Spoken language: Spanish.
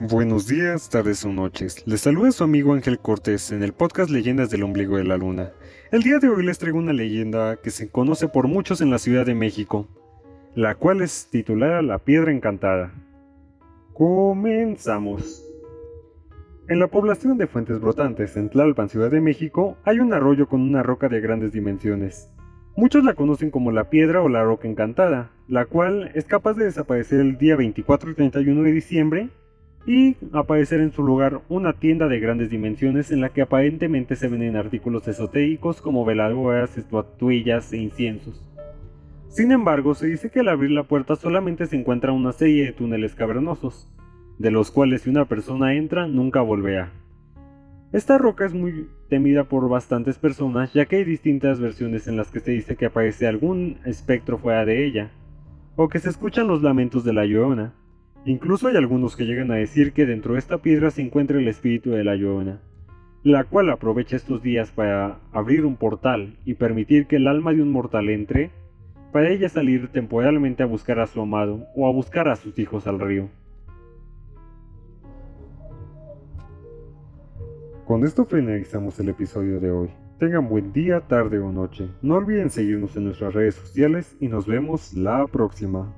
Buenos días, tardes o noches. Les saluda su amigo Ángel Cortés en el podcast Leyendas del Ombligo de la Luna. El día de hoy les traigo una leyenda que se conoce por muchos en la Ciudad de México, la cual es titulada La Piedra Encantada. Comenzamos. En la población de Fuentes Brotantes, en Tlalpan, Ciudad de México, hay un arroyo con una roca de grandes dimensiones. Muchos la conocen como la piedra o la roca encantada, la cual es capaz de desaparecer el día 24 y 31 de diciembre y aparecer en su lugar una tienda de grandes dimensiones en la que aparentemente se venden artículos esotéricos como veladoras, estatuillas e inciensos. Sin embargo, se dice que al abrir la puerta solamente se encuentra una serie de túneles cavernosos, de los cuales si una persona entra nunca volverá. Esta roca es muy temida por bastantes personas ya que hay distintas versiones en las que se dice que aparece algún espectro fuera de ella, o que se escuchan los lamentos de la llorona. Incluso hay algunos que llegan a decir que dentro de esta piedra se encuentra el espíritu de la Llorona, la cual aprovecha estos días para abrir un portal y permitir que el alma de un mortal entre, para ella salir temporalmente a buscar a su amado o a buscar a sus hijos al río. Con esto finalizamos el episodio de hoy. Tengan buen día, tarde o noche. No olviden seguirnos en nuestras redes sociales y nos vemos la próxima.